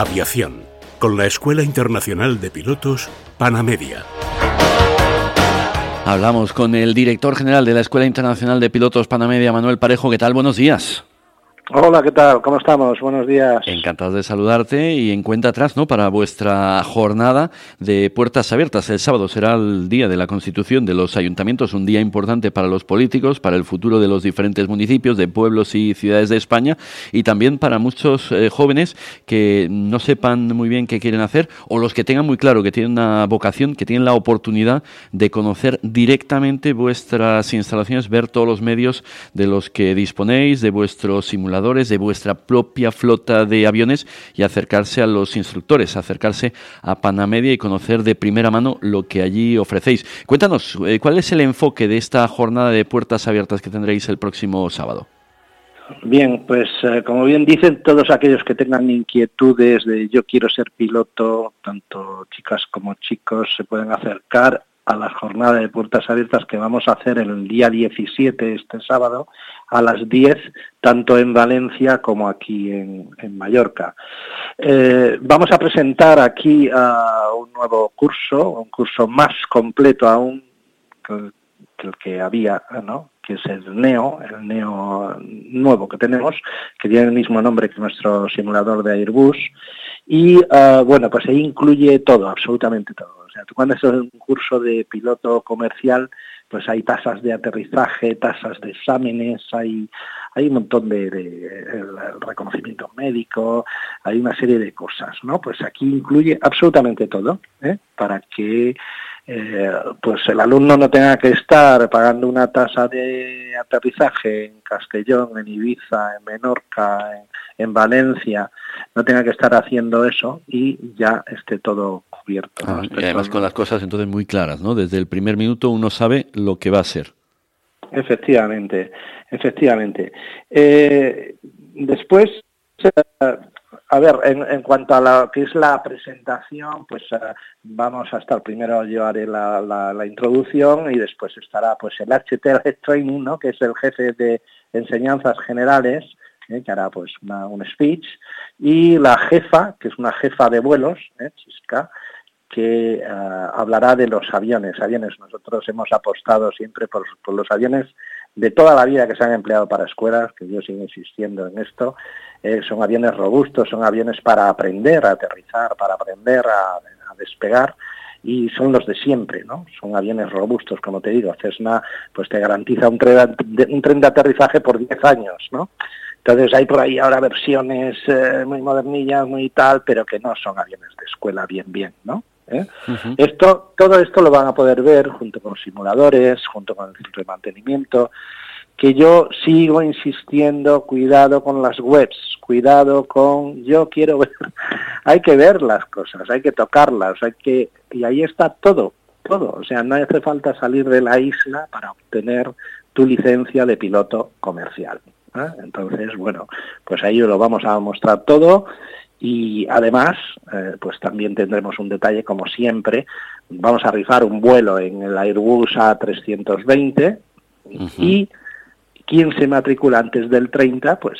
Aviación, con la Escuela Internacional de Pilotos Panamedia. Hablamos con el director general de la Escuela Internacional de Pilotos Panamedia, Manuel Parejo. ¿Qué tal? Buenos días. Hola, ¿qué tal? ¿Cómo estamos? Buenos días. Encantado de saludarte y en cuenta atrás, ¿no? Para vuestra jornada de puertas abiertas. El sábado será el día de la constitución de los ayuntamientos, un día importante para los políticos, para el futuro de los diferentes municipios, de pueblos y ciudades de España y también para muchos eh, jóvenes que no sepan muy bien qué quieren hacer o los que tengan muy claro que tienen una vocación, que tienen la oportunidad de conocer directamente vuestras instalaciones, ver todos los medios de los que disponéis, de vuestros simuladores de vuestra propia flota de aviones y acercarse a los instructores, acercarse a Panamedia y conocer de primera mano lo que allí ofrecéis. Cuéntanos, eh, ¿cuál es el enfoque de esta jornada de puertas abiertas que tendréis el próximo sábado? Bien, pues eh, como bien dicen, todos aquellos que tengan inquietudes de yo quiero ser piloto, tanto chicas como chicos, se pueden acercar a la jornada de puertas abiertas que vamos a hacer el día 17, este sábado, a las 10, tanto en Valencia como aquí en, Mallorca. Eh, vamos a presentar aquí un nuevo curso, un curso más completo aún que, el que había, ¿no? Que es el NEO, el NEO nuevo que tenemos, que tiene el mismo nombre que nuestro simulador de Airbus. Y eh, bueno, pues ahí incluye todo, absolutamente todo o sea, tú cuando en un curso de piloto comercial, pues hay tasas de aterrizaje, tasas de exámenes, hay, hay un montón de, reconocimiento médico, hay una serie de cosas, ¿no? Pues aquí incluye absolutamente todo, ¿eh? para que eh, pues el alumno no tenga que estar pagando una tasa de aterrizaje en Castellón, en Ibiza, en Menorca, en Valencia, no tenga que estar haciendo eso y ya esté todo cubierto. Ah, y además con las cosas entonces muy claras, ¿no? Desde el primer minuto uno sabe lo que va a ser. Efectivamente, efectivamente. Eh, después, a ver, en, cuanto a lo que es la presentación, pues eh, vamos a estar primero yo haré la, introducción y después estará pues el HT Training, ¿no? que es el jefe de enseñanzas generales, ¿eh? que hará pues un speech, y la jefa, que es una jefa de vuelos, ¿eh? Chisca, que hablará de los aviones. Aviones, nosotros hemos apostado siempre por, los aviones de toda la vida que se han empleado para escuelas, que yo sigo insistiendo en esto, son aviones robustos, son aviones para aprender a aterrizar, para aprender a, despegar y son los de siempre, ¿no? Son aviones robustos, como te digo. Cessna pues te garantiza un tren de, un aterrizaje por 10 años, ¿no? Entonces hay por ahí ahora versiones eh, muy modernillas, muy tal, pero que no son aviones de escuela bien bien, ¿no? ¿Eh? Esto, todo esto lo van a poder ver junto con simuladores, junto con el centro de mantenimiento, que yo sigo insistiendo, cuidado con las webs, cuidado con, yo quiero ver, hay que ver las cosas, hay que tocarlas, hay que, y ahí está todo, todo, o sea, no hace falta salir de la isla para obtener tu licencia de piloto comercial. ¿eh? Entonces, bueno, pues ahí lo vamos a mostrar todo y además, eh, pues también tendremos un detalle como siempre. Vamos a rifar un vuelo en el Airbus A320 y quien se matricula antes del 30, pues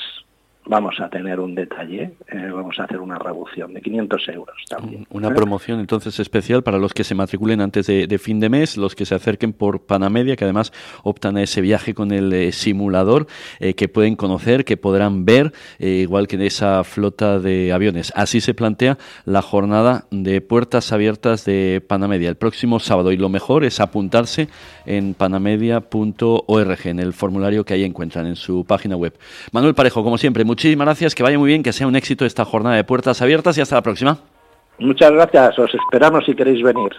vamos a tener un detalle, eh, vamos a hacer una reducción de 500 euros también. Una ¿eh? promoción entonces especial para los que se matriculen antes de, fin de mes, los que se acerquen por Panamedia, que además optan a ese viaje con el eh, simulador, que pueden conocer, que podrán ver, igual que en esa flota de aviones. Así se plantea la jornada de puertas abiertas de Panamedia el próximo sábado y lo mejor es apuntarse en panamedia.org, en el formulario que ahí encuentran en su página web. Manuel Parejo, como siempre, muchísimas gracias, que vaya muy bien, que sea un éxito esta jornada de puertas abiertas y hasta la próxima. Muchas gracias, os esperamos si queréis venir.